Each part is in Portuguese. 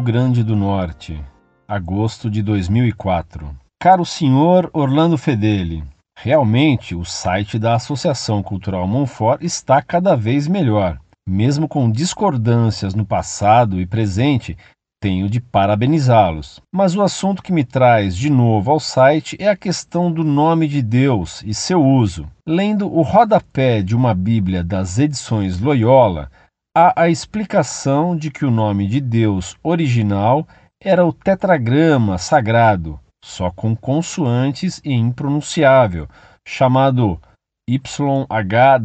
Grande do Norte, agosto de 2004. Caro senhor Orlando Fedeli, realmente o site da Associação Cultural Monfort está cada vez melhor. Mesmo com discordâncias no passado e presente, tenho de parabenizá-los. Mas o assunto que me traz de novo ao site é a questão do nome de Deus e seu uso. Lendo o rodapé de uma Bíblia das edições Loyola, há a explicação de que o nome de Deus original era o tetragrama sagrado, só com consoantes e impronunciável, chamado YHWH.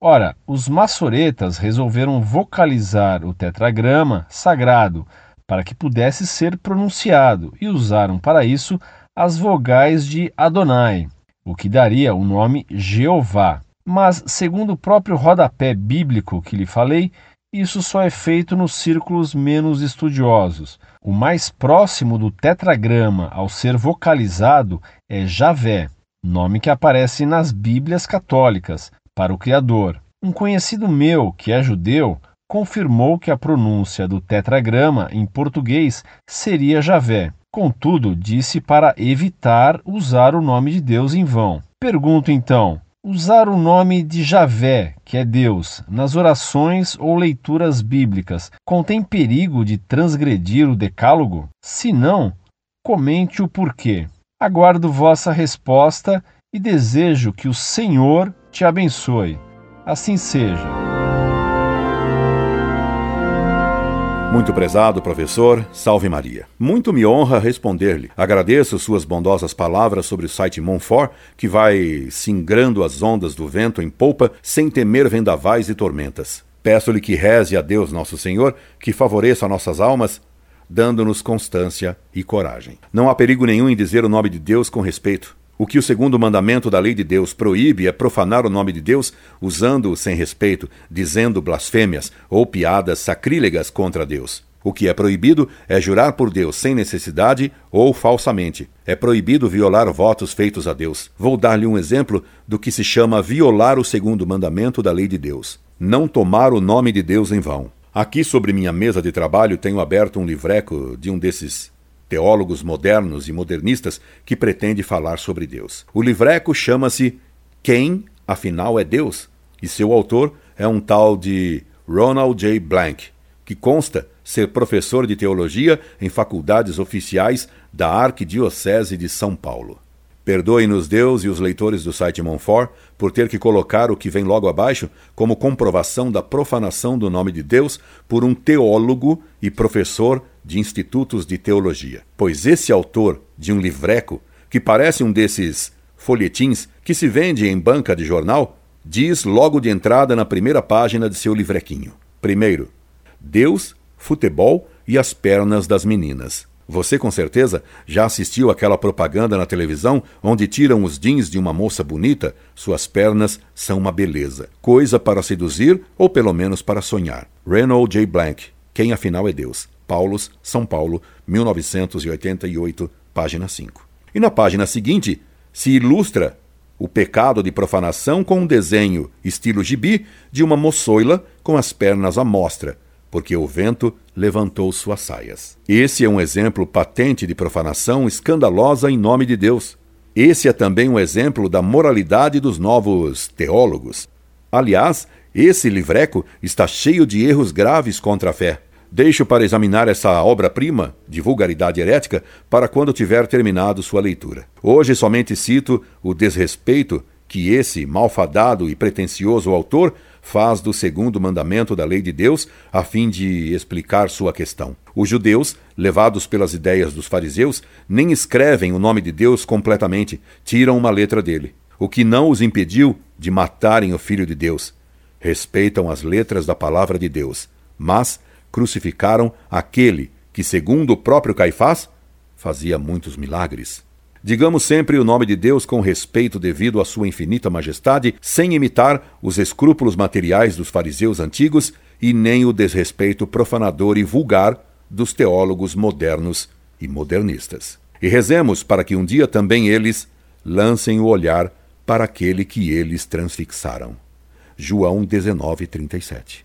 Ora, os maçoretas resolveram vocalizar o tetragrama sagrado para que pudesse ser pronunciado e usaram para isso as vogais de Adonai, o que daria o nome Jeová. Mas, segundo o próprio rodapé bíblico que lhe falei, isso só é feito nos círculos menos estudiosos. O mais próximo do tetragrama ao ser vocalizado é Javé, nome que aparece nas Bíblias católicas, para o Criador. Um conhecido meu, que é judeu, confirmou que a pronúncia do tetragrama em português seria Javé. Contudo, disse para evitar usar o nome de Deus em vão. Pergunto então: usar o nome de Javé, que é Deus, nas orações ou leituras bíblicas contém perigo de transgredir o decálogo? Se não, comente o porquê. Aguardo vossa resposta e desejo que o Senhor te abençoe. Assim seja. Muito prezado professor, salve Maria. Muito me honra responder-lhe. Agradeço suas bondosas palavras sobre o site Monfort, que vai singrando as ondas do vento em polpa sem temer vendavais e tormentas. Peço-lhe que reze a Deus Nosso Senhor, que favoreça nossas almas, dando-nos constância e coragem. Não há perigo nenhum em dizer o nome de Deus com respeito. O que o segundo mandamento da lei de Deus proíbe é profanar o nome de Deus usando-o sem respeito, dizendo blasfêmias ou piadas sacrílegas contra Deus. O que é proibido é jurar por Deus sem necessidade ou falsamente. É proibido violar votos feitos a Deus. Vou dar-lhe um exemplo do que se chama violar o segundo mandamento da lei de Deus: não tomar o nome de Deus em vão. Aqui sobre minha mesa de trabalho tenho aberto um livreco de um desses teólogos modernos e modernistas que pretende falar sobre Deus. O livreco chama-se Quem, afinal, é Deus? E seu autor é um tal de Ronald J. Blank, que consta ser professor de teologia em faculdades oficiais da Arquidiocese de São Paulo. Perdoe-nos Deus e os leitores do site Monfort por ter que colocar o que vem logo abaixo como comprovação da profanação do nome de Deus por um teólogo e professor de institutos de teologia. Pois esse autor de um livreco, que parece um desses folhetins que se vende em banca de jornal, diz logo de entrada na primeira página de seu livrequinho: primeiro, Deus, futebol e as pernas das meninas. Você com certeza já assistiu aquela propaganda na televisão onde tiram os jeans de uma moça bonita, suas pernas são uma beleza. Coisa para seduzir ou pelo menos para sonhar. Renault J. Blank. Quem afinal é Deus? Paulos, São Paulo, 1988, página 5. E na página seguinte se ilustra o pecado de profanação com um desenho estilo gibi de uma moçoila com as pernas à mostra, porque o vento levantou suas saias. Esse é um exemplo patente de profanação escandalosa em nome de Deus. Esse é também um exemplo da moralidade dos novos teólogos. Aliás, esse livreco está cheio de erros graves contra a fé. Deixo para examinar essa obra-prima de vulgaridade herética para quando tiver terminado sua leitura. Hoje somente cito o desrespeito que esse malfadado e pretensioso autor faz do segundo mandamento da lei de Deus a fim de explicar sua questão. Os judeus, levados pelas ideias dos fariseus, nem escrevem o nome de Deus completamente, tiram uma letra dele, o que não os impediu de matarem o Filho de Deus. Respeitam as letras da palavra de Deus, mas crucificaram aquele que, segundo o próprio Caifás, fazia muitos milagres. Digamos sempre o nome de Deus com respeito devido à sua infinita majestade, sem imitar os escrúpulos materiais dos fariseus antigos e nem o desrespeito profanador e vulgar dos teólogos modernos e modernistas. E rezemos para que um dia também eles lancem o olhar para aquele que eles transfixaram. João 19:37.